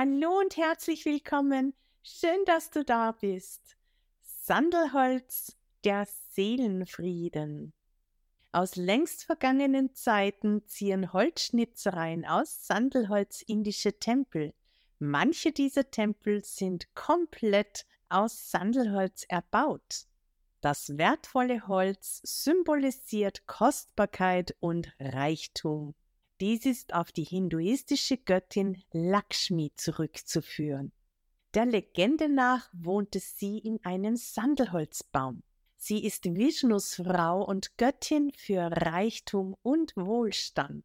Hallo und herzlich willkommen. Schön, dass du da bist. Sandelholz, der Seelenfrieden. Aus längst vergangenen Zeiten ziehen Holzschnitzereien aus Sandelholz indische Tempel. Manche dieser Tempel sind komplett aus Sandelholz erbaut. Das wertvolle Holz symbolisiert Kostbarkeit und Reichtum. Dies ist auf die hinduistische Göttin Lakshmi zurückzuführen. Der Legende nach wohnte sie in einem Sandelholzbaum. Sie ist Vishnus Frau und Göttin für Reichtum und Wohlstand.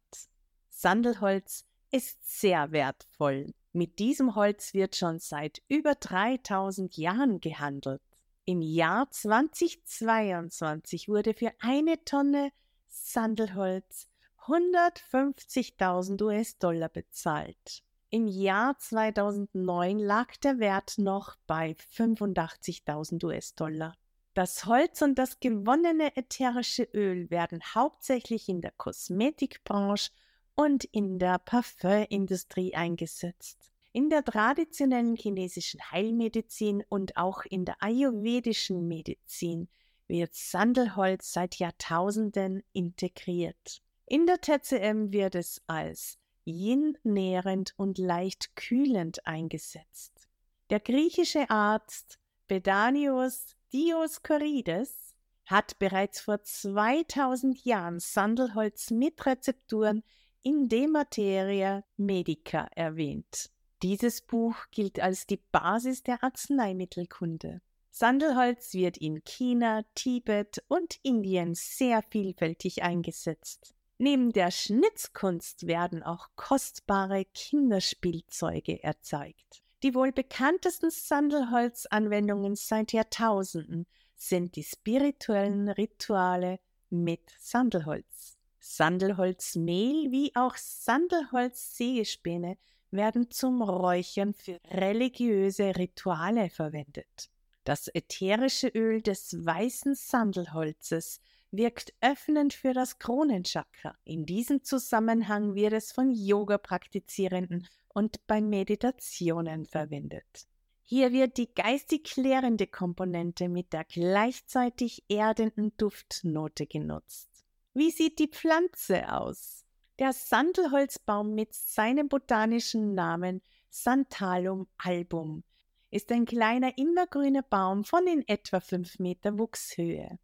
Sandelholz ist sehr wertvoll. Mit diesem Holz wird schon seit über 3000 Jahren gehandelt. Im Jahr 2022 wurde für eine Tonne Sandelholz 150.000 US-Dollar bezahlt. Im Jahr 2009 lag der Wert noch bei 85.000 US-Dollar. Das Holz und das gewonnene ätherische Öl werden hauptsächlich in der Kosmetikbranche und in der Parfümindustrie eingesetzt. In der traditionellen chinesischen Heilmedizin und auch in der ayurvedischen Medizin wird Sandelholz seit Jahrtausenden integriert. In der TCM wird es als Yin nährend und leicht kühlend eingesetzt. Der griechische Arzt Bedanios Dioskorides hat bereits vor 2000 Jahren Sandelholz mit Rezepturen in De Materia Medica erwähnt. Dieses Buch gilt als die Basis der Arzneimittelkunde. Sandelholz wird in China, Tibet und Indien sehr vielfältig eingesetzt. Neben der Schnitzkunst werden auch kostbare Kinderspielzeuge erzeugt. Die wohl bekanntesten Sandelholzanwendungen seit Jahrtausenden sind die spirituellen Rituale mit Sandelholz. Sandelholzmehl wie auch Sandelholzsägespäne werden zum Räuchern für religiöse Rituale verwendet. Das ätherische Öl des weißen Sandelholzes wirkt öffnend für das Kronenchakra. In diesem Zusammenhang wird es von Yoga-Praktizierenden und bei Meditationen verwendet. Hier wird die geistig klärende Komponente mit der gleichzeitig erdenden Duftnote genutzt. Wie sieht die Pflanze aus? Der Sandelholzbaum mit seinem botanischen Namen Santalum album ist ein kleiner immergrüner Baum von in etwa 5 Meter Wuchshöhe.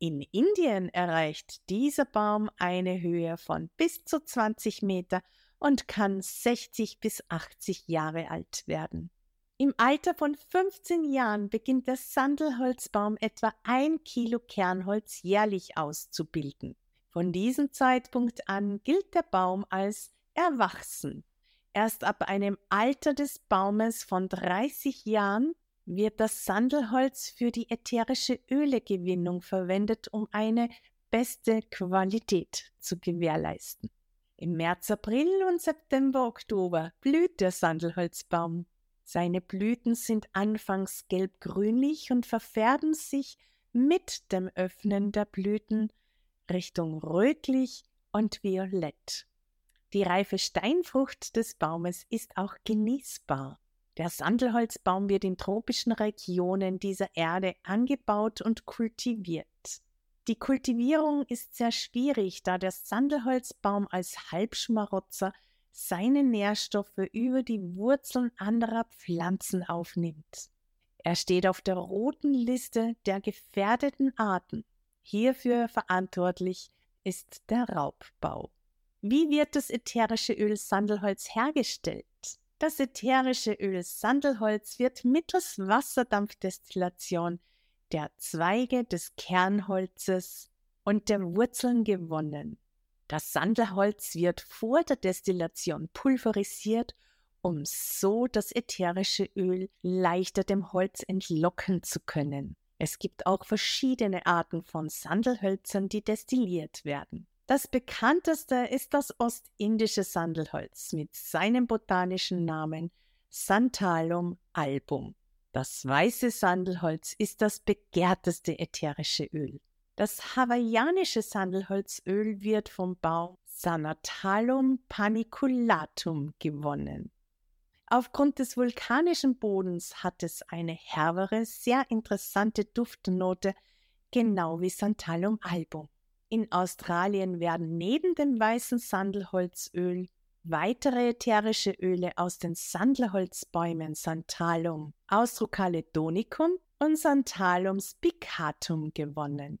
In Indien erreicht dieser Baum eine Höhe von bis zu 20 Meter und kann 60 bis 80 Jahre alt werden. Im Alter von 15 Jahren beginnt der Sandelholzbaum etwa ein Kilo Kernholz jährlich auszubilden. Von diesem Zeitpunkt an gilt der Baum als erwachsen. Erst ab einem Alter des Baumes von 30 Jahren wird das Sandelholz für die ätherische Ölegewinnung verwendet, um eine beste Qualität zu gewährleisten. Im März, April und September, Oktober blüht der Sandelholzbaum. Seine Blüten sind anfangs gelb-grünlich und verfärben sich mit dem Öffnen der Blüten Richtung rötlich und violett. Die reife Steinfrucht des Baumes ist auch genießbar. Der Sandelholzbaum wird in tropischen Regionen dieser Erde angebaut und kultiviert. Die Kultivierung ist sehr schwierig, da der Sandelholzbaum als Halbschmarotzer seine Nährstoffe über die Wurzeln anderer Pflanzen aufnimmt. Er steht auf der roten Liste der gefährdeten Arten. Hierfür verantwortlich ist der Raubbau. Wie wird das ätherische Öl Sandelholz hergestellt? Das ätherische Öl Sandelholz wird mittels Wasserdampfdestillation der Zweige des Kernholzes und der Wurzeln gewonnen. Das Sandelholz wird vor der Destillation pulverisiert, um so das ätherische Öl leichter dem Holz entlocken zu können. Es gibt auch verschiedene Arten von Sandelhölzern, die destilliert werden. Das bekannteste ist das ostindische Sandelholz mit seinem botanischen Namen Santalum album. Das weiße Sandelholz ist das begehrteste ätherische Öl. Das hawaiianische Sandelholzöl wird vom Baum Sanatalum paniculatum gewonnen. Aufgrund des vulkanischen Bodens hat es eine herbere, sehr interessante Duftnote, genau wie Santalum album. In Australien werden neben dem weißen Sandelholzöl weitere ätherische Öle aus den Sandelholzbäumen Santalum austrocaledonicum und Santalum spicatum gewonnen.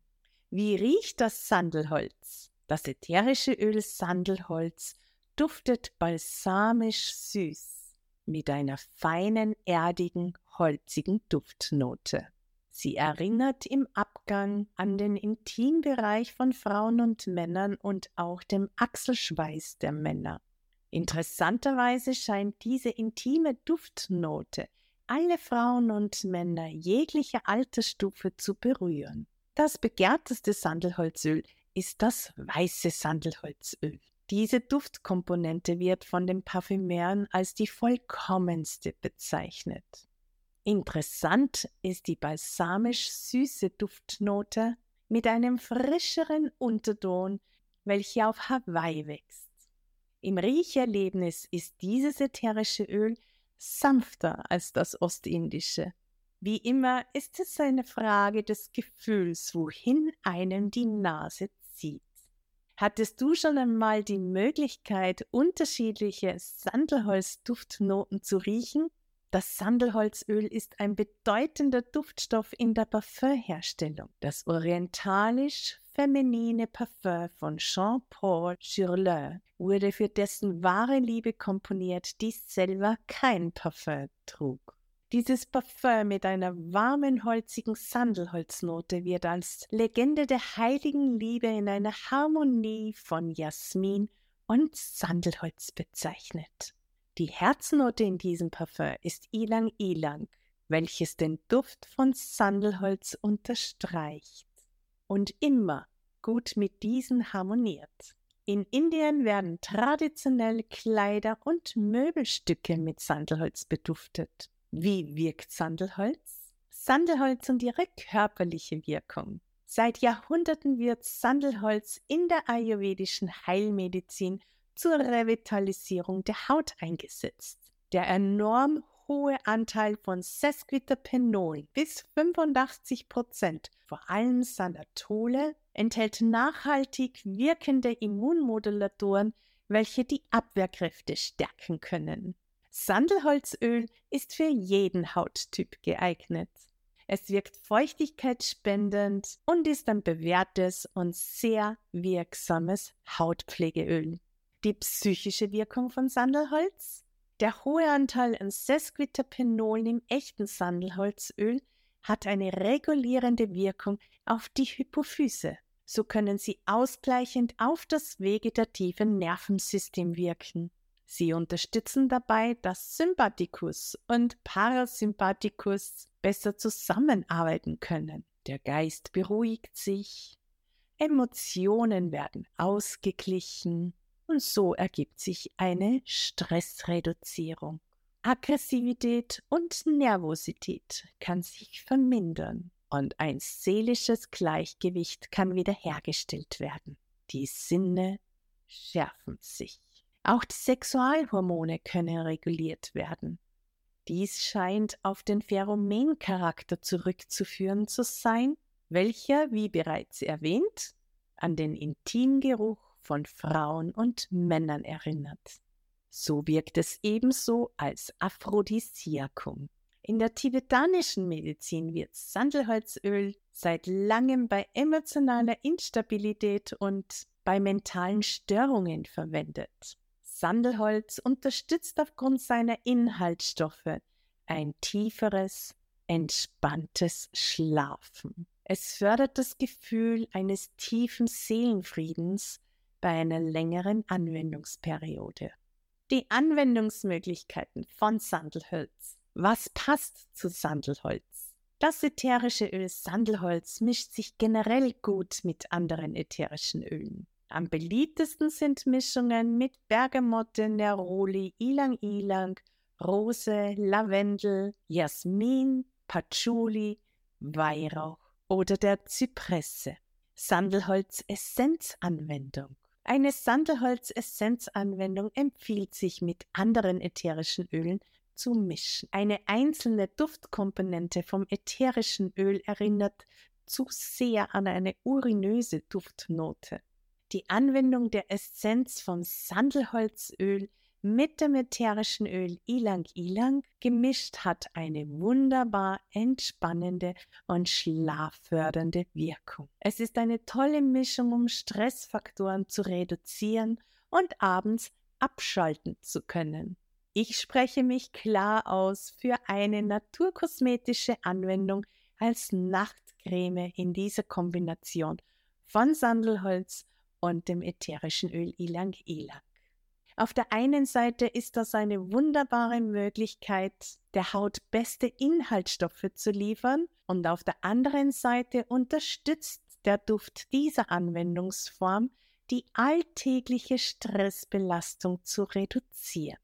Wie riecht das Sandelholz? Das ätherische Öl Sandelholz duftet balsamisch süß mit einer feinen, erdigen, holzigen Duftnote. Sie erinnert im Abgang an den Intimbereich von Frauen und Männern und auch dem Achselschweiß der Männer. Interessanterweise scheint diese intime Duftnote alle Frauen und Männer jeglicher Altersstufe zu berühren. Das begehrteste Sandelholzöl ist das weiße Sandelholzöl. Diese Duftkomponente wird von den Parfümern als die vollkommenste bezeichnet. Interessant ist die balsamisch süße Duftnote mit einem frischeren Unterton, welche auf Hawaii wächst. Im Riecherlebnis ist dieses ätherische Öl sanfter als das ostindische. Wie immer ist es eine Frage des Gefühls, wohin einem die Nase zieht. Hattest du schon einmal die Möglichkeit, unterschiedliche Sandelholzduftnoten zu riechen? Das Sandelholzöl ist ein bedeutender Duftstoff in der Parfümherstellung. Das orientalisch-feminine Parfüm von Jean-Paul Churleux wurde für dessen wahre Liebe komponiert, die selber kein Parfüm trug. Dieses Parfüm mit einer warmen, holzigen Sandelholznote wird als Legende der heiligen Liebe in einer Harmonie von Jasmin und Sandelholz bezeichnet. Die Herznote in diesem Parfüm ist Ilang Ilang, welches den Duft von Sandelholz unterstreicht und immer gut mit diesen harmoniert. In Indien werden traditionell Kleider und Möbelstücke mit Sandelholz beduftet. Wie wirkt Sandelholz? Sandelholz und ihre körperliche Wirkung. Seit Jahrhunderten wird Sandelholz in der ayurvedischen Heilmedizin zur Revitalisierung der Haut eingesetzt. Der enorm hohe Anteil von Sesquiterpenol bis 85 Prozent, vor allem Sanatole, enthält nachhaltig wirkende Immunmodulatoren, welche die Abwehrkräfte stärken können. Sandelholzöl ist für jeden Hauttyp geeignet. Es wirkt feuchtigkeitsspendend und ist ein bewährtes und sehr wirksames Hautpflegeöl. Die psychische Wirkung von Sandelholz? Der hohe Anteil an Sesquiterpenol im echten Sandelholzöl hat eine regulierende Wirkung auf die Hypophyse. So können sie ausgleichend auf das vegetative Nervensystem wirken. Sie unterstützen dabei, dass Sympathikus und Parasympathikus besser zusammenarbeiten können. Der Geist beruhigt sich, Emotionen werden ausgeglichen und so ergibt sich eine Stressreduzierung. Aggressivität und Nervosität kann sich vermindern und ein seelisches Gleichgewicht kann wiederhergestellt werden. Die Sinne schärfen sich. Auch die Sexualhormone können reguliert werden. Dies scheint auf den Pheromencharakter zurückzuführen zu sein, welcher, wie bereits erwähnt, an den Intimgeruch von Frauen und Männern erinnert. So wirkt es ebenso als Aphrodisiakum. In der tibetanischen Medizin wird Sandelholzöl seit langem bei emotionaler Instabilität und bei mentalen Störungen verwendet. Sandelholz unterstützt aufgrund seiner Inhaltsstoffe ein tieferes, entspanntes Schlafen. Es fördert das Gefühl eines tiefen Seelenfriedens bei einer längeren Anwendungsperiode. Die Anwendungsmöglichkeiten von Sandelholz. Was passt zu Sandelholz? Das ätherische Öl Sandelholz mischt sich generell gut mit anderen ätherischen Ölen. Am beliebtesten sind Mischungen mit Bergamotte, Neroli, Ilang Ilang, Rose, Lavendel, Jasmin, Patchouli, Weihrauch oder der Zypresse. Sandelholz-Essenzanwendung. Eine Sandelholz-Essenzanwendung empfiehlt sich mit anderen ätherischen Ölen zu mischen. Eine einzelne Duftkomponente vom ätherischen Öl erinnert zu sehr an eine urinöse Duftnote. Die Anwendung der Essenz von Sandelholzöl mit dem ätherischen Öl Ilang Ilang gemischt hat eine wunderbar entspannende und schlaffördernde Wirkung. Es ist eine tolle Mischung, um Stressfaktoren zu reduzieren und abends abschalten zu können. Ich spreche mich klar aus für eine naturkosmetische Anwendung als Nachtcreme in dieser Kombination von Sandelholz und dem ätherischen Öl Ilang Ilang. Auf der einen Seite ist das eine wunderbare Möglichkeit, der Haut beste Inhaltsstoffe zu liefern und auf der anderen Seite unterstützt der Duft dieser Anwendungsform die alltägliche Stressbelastung zu reduzieren.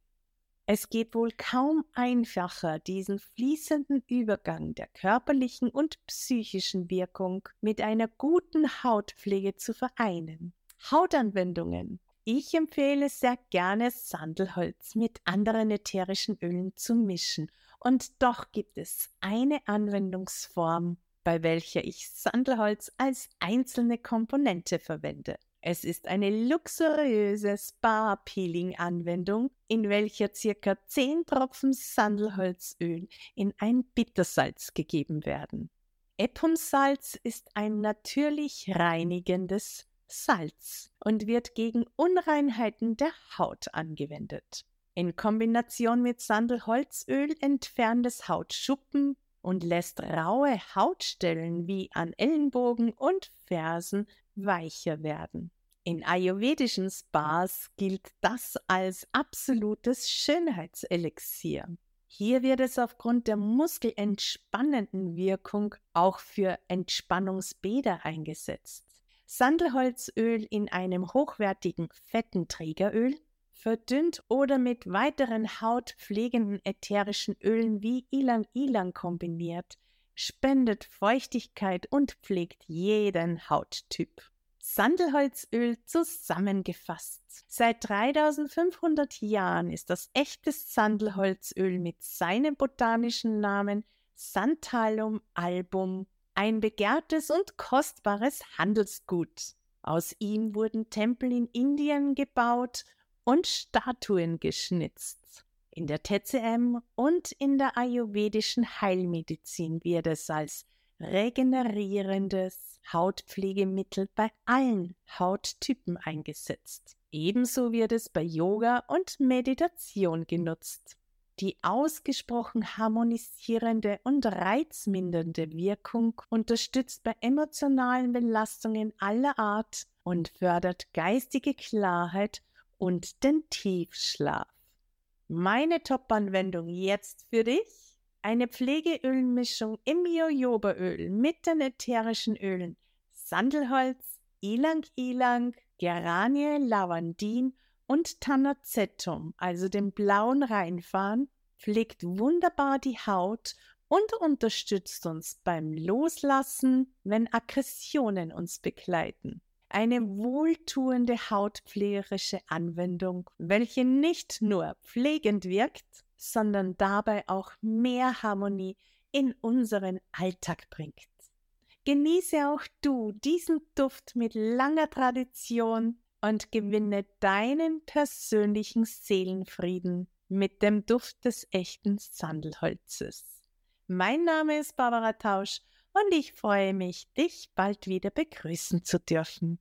Es geht wohl kaum einfacher, diesen fließenden Übergang der körperlichen und psychischen Wirkung mit einer guten Hautpflege zu vereinen. Hautanwendungen ich empfehle sehr gerne Sandelholz mit anderen ätherischen Ölen zu mischen. Und doch gibt es eine Anwendungsform, bei welcher ich Sandelholz als einzelne Komponente verwende. Es ist eine luxuriöse Spa-Peeling-Anwendung, in welcher circa 10 Tropfen Sandelholzöl in ein Bittersalz gegeben werden. Epomsalz ist ein natürlich reinigendes Salz und wird gegen Unreinheiten der Haut angewendet. In Kombination mit Sandelholzöl entfernt es Hautschuppen und lässt raue Hautstellen wie an Ellenbogen und Fersen weicher werden. In ayurvedischen Spas gilt das als absolutes Schönheitselixier. Hier wird es aufgrund der muskelentspannenden Wirkung auch für Entspannungsbäder eingesetzt. Sandelholzöl in einem hochwertigen fetten Trägeröl, verdünnt oder mit weiteren hautpflegenden ätherischen Ölen wie Ilang Ilang kombiniert, spendet Feuchtigkeit und pflegt jeden Hauttyp. Sandelholzöl zusammengefasst. Seit 3500 Jahren ist das echte Sandelholzöl mit seinem botanischen Namen Santalum album ein begehrtes und kostbares Handelsgut. Aus ihm wurden Tempel in Indien gebaut und Statuen geschnitzt. In der TCM und in der ayurvedischen Heilmedizin wird es als regenerierendes Hautpflegemittel bei allen Hauttypen eingesetzt. Ebenso wird es bei Yoga und Meditation genutzt. Die ausgesprochen harmonisierende und reizmindernde Wirkung unterstützt bei emotionalen Belastungen aller Art und fördert geistige Klarheit und den Tiefschlaf. Meine Top-Anwendung jetzt für dich? Eine Pflegeölmischung im Jojobaöl mit den ätherischen Ölen Sandelholz, Ilang Ilang, Geranie Lavandin und Tanacetum, also dem blauen Reinfahren, pflegt wunderbar die Haut und unterstützt uns beim Loslassen, wenn Aggressionen uns begleiten. Eine wohltuende hautpflegerische Anwendung, welche nicht nur pflegend wirkt, sondern dabei auch mehr Harmonie in unseren Alltag bringt. Genieße auch du diesen Duft mit langer Tradition und gewinne deinen persönlichen Seelenfrieden mit dem Duft des echten Sandelholzes. Mein Name ist Barbara Tausch und ich freue mich, dich bald wieder begrüßen zu dürfen.